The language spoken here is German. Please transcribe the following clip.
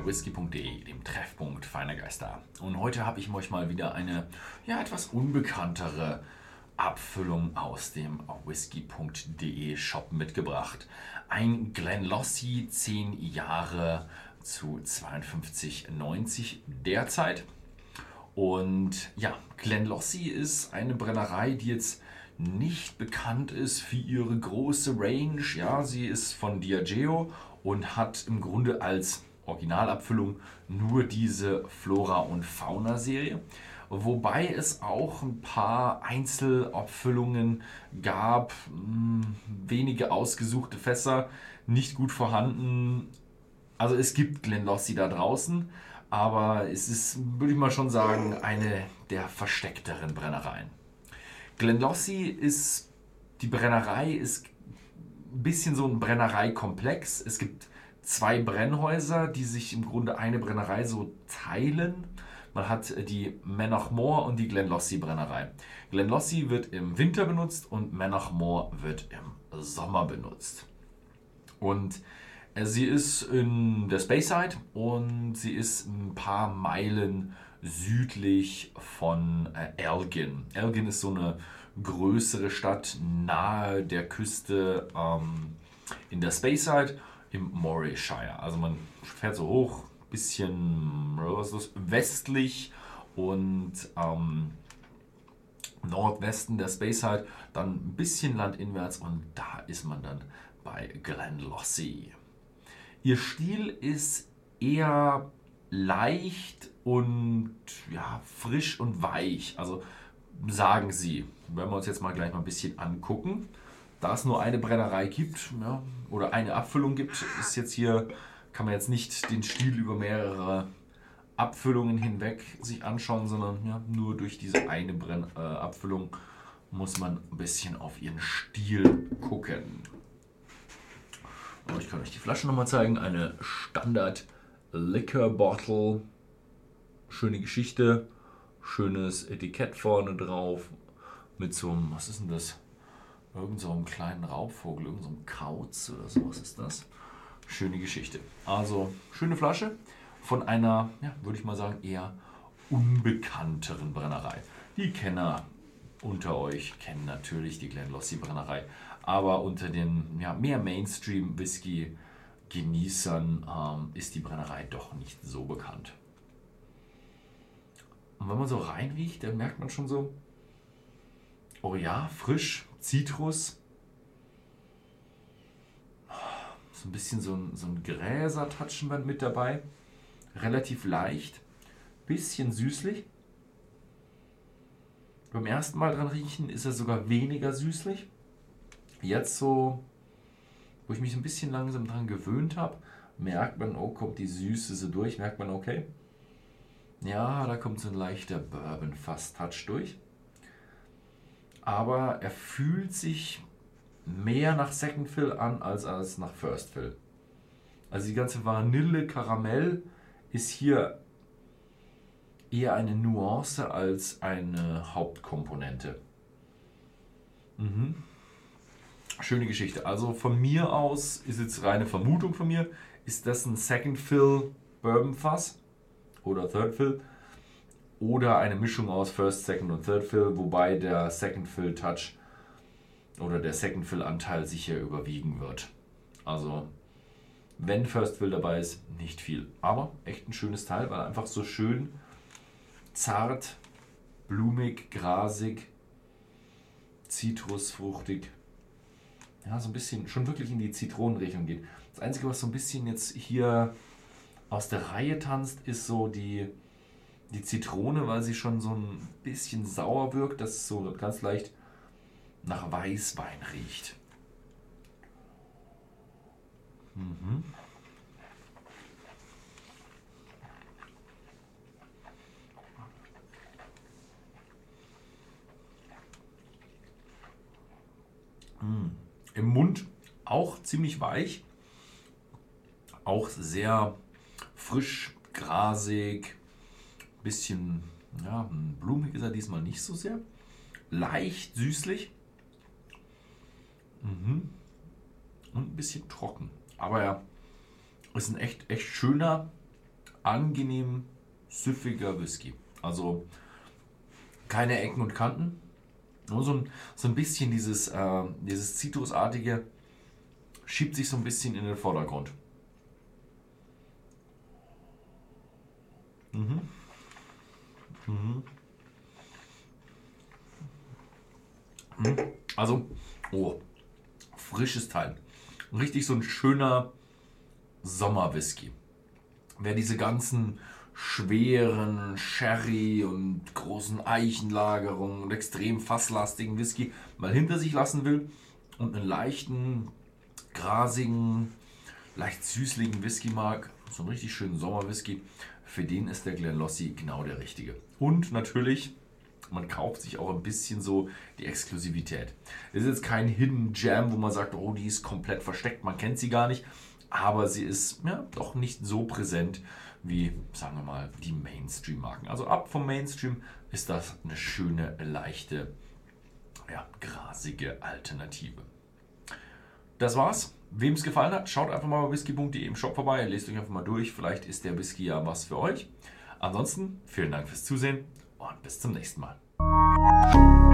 bei whisky.de, dem Treffpunkt feiner Geister. Und heute habe ich euch mal wieder eine ja, etwas unbekanntere Abfüllung aus dem whisky.de Shop mitgebracht. Ein Glenlossie 10 Jahre zu 52,90 derzeit. Und ja, Glenlossie ist eine Brennerei, die jetzt nicht bekannt ist für ihre große Range. Ja, sie ist von Diageo und hat im Grunde als Originalabfüllung nur diese Flora- und Fauna-Serie. Wobei es auch ein paar Einzelabfüllungen gab, hm, wenige ausgesuchte Fässer, nicht gut vorhanden. Also es gibt Glenlossie da draußen, aber es ist, würde ich mal schon sagen, eine der versteckteren Brennereien. Glenlossie ist, die Brennerei ist ein bisschen so ein Brennereikomplex. Es gibt zwei Brennhäuser, die sich im Grunde eine Brennerei so teilen. Man hat die Menachmore und die Glenlossie Brennerei. Glenlossie wird im Winter benutzt und Menachmore wird im Sommer benutzt. Und äh, sie ist in der Speyside und sie ist ein paar Meilen südlich von äh, Elgin. Elgin ist so eine größere Stadt nahe der Küste ähm, in der Speyside im Morayshire. Also man fährt so hoch, bisschen westlich und ähm, Nordwesten der Speyside, dann ein bisschen landinwärts und da ist man dann bei Glenlossie. Ihr Stil ist eher leicht und ja, frisch und weich. Also sagen sie, wenn wir uns jetzt mal gleich mal ein bisschen angucken da es nur eine Brennerei gibt ja, oder eine Abfüllung gibt, ist jetzt hier, kann man jetzt nicht den Stil über mehrere Abfüllungen hinweg sich anschauen, sondern ja, nur durch diese eine Brenn äh, Abfüllung muss man ein bisschen auf ihren Stil gucken. Und ich kann euch die Flasche nochmal zeigen. Eine Standard Liquor Bottle. Schöne Geschichte. Schönes Etikett vorne drauf. Mit so einem, was ist denn das? Irgend so einem kleinen Raubvogel, irgend so Kauz oder sowas ist das. Schöne Geschichte. Also, schöne Flasche von einer, ja, würde ich mal sagen, eher unbekannteren Brennerei. Die Kenner unter euch kennen natürlich die Glenlossie Brennerei, aber unter den ja, mehr Mainstream-Whisky-Genießern ähm, ist die Brennerei doch nicht so bekannt. Und wenn man so reinriecht, dann merkt man schon so, oh ja, frisch, Zitrus. So ein bisschen so ein, so ein Gräser-Touchenband mit dabei. Relativ leicht. Bisschen süßlich. Beim ersten Mal dran riechen ist er sogar weniger süßlich. Jetzt so, wo ich mich ein bisschen langsam dran gewöhnt habe, merkt man, oh, kommt die Süße so durch, merkt man, okay, ja, da kommt so ein leichter Bourbon-Fast-Touch durch aber er fühlt sich mehr nach Second Fill an als, als nach First Fill. Also die ganze Vanille Karamell ist hier eher eine Nuance als eine Hauptkomponente. Mhm. Schöne Geschichte. Also von mir aus ist jetzt reine Vermutung von mir, ist das ein Second Fill Bourbon Fass oder Third Fill oder eine Mischung aus First, Second und Third Fill, wobei der Second Fill Touch oder der Second Fill Anteil sicher überwiegen wird. Also wenn First Fill dabei ist, nicht viel. Aber echt ein schönes Teil, weil einfach so schön zart, blumig, grasig, zitrusfruchtig. Ja, so ein bisschen schon wirklich in die Zitronenrichtung geht. Das Einzige, was so ein bisschen jetzt hier aus der Reihe tanzt, ist so die die Zitrone, weil sie schon so ein bisschen sauer wirkt, dass es so ganz leicht nach Weißwein riecht. Mhm. Mm. Im Mund auch ziemlich weich, auch sehr frisch, grasig, Bisschen, ja, blumig ist er diesmal nicht so sehr. Leicht süßlich. Mhm. Und ein bisschen trocken. Aber er ist ein echt, echt schöner, angenehm süffiger Whisky. Also keine Ecken und Kanten. Nur so ein, so ein bisschen dieses, äh, dieses Zitrusartige schiebt sich so ein bisschen in den Vordergrund. Mhm. Mhm. Mhm. Also, oh, frisches Teil. Richtig so ein schöner Sommerwhisky. Wer diese ganzen schweren Sherry und großen Eichenlagerungen und extrem fasslastigen Whisky mal hinter sich lassen will und einen leichten, grasigen, leicht süßlichen Whisky mag, so einen richtig schönen Sommerwhisky, für den ist der Glenlossie genau der richtige. Und natürlich, man kauft sich auch ein bisschen so die Exklusivität. Es ist jetzt kein Hidden Jam, wo man sagt, oh, die ist komplett versteckt, man kennt sie gar nicht, aber sie ist ja doch nicht so präsent wie, sagen wir mal, die Mainstream-Marken. Also ab vom Mainstream ist das eine schöne, leichte, ja, grasige Alternative. Das war's. Wem es gefallen hat, schaut einfach mal bei whisky.de im Shop vorbei, lest euch einfach mal durch. Vielleicht ist der Whisky ja was für euch. Ansonsten vielen Dank fürs Zusehen und bis zum nächsten Mal.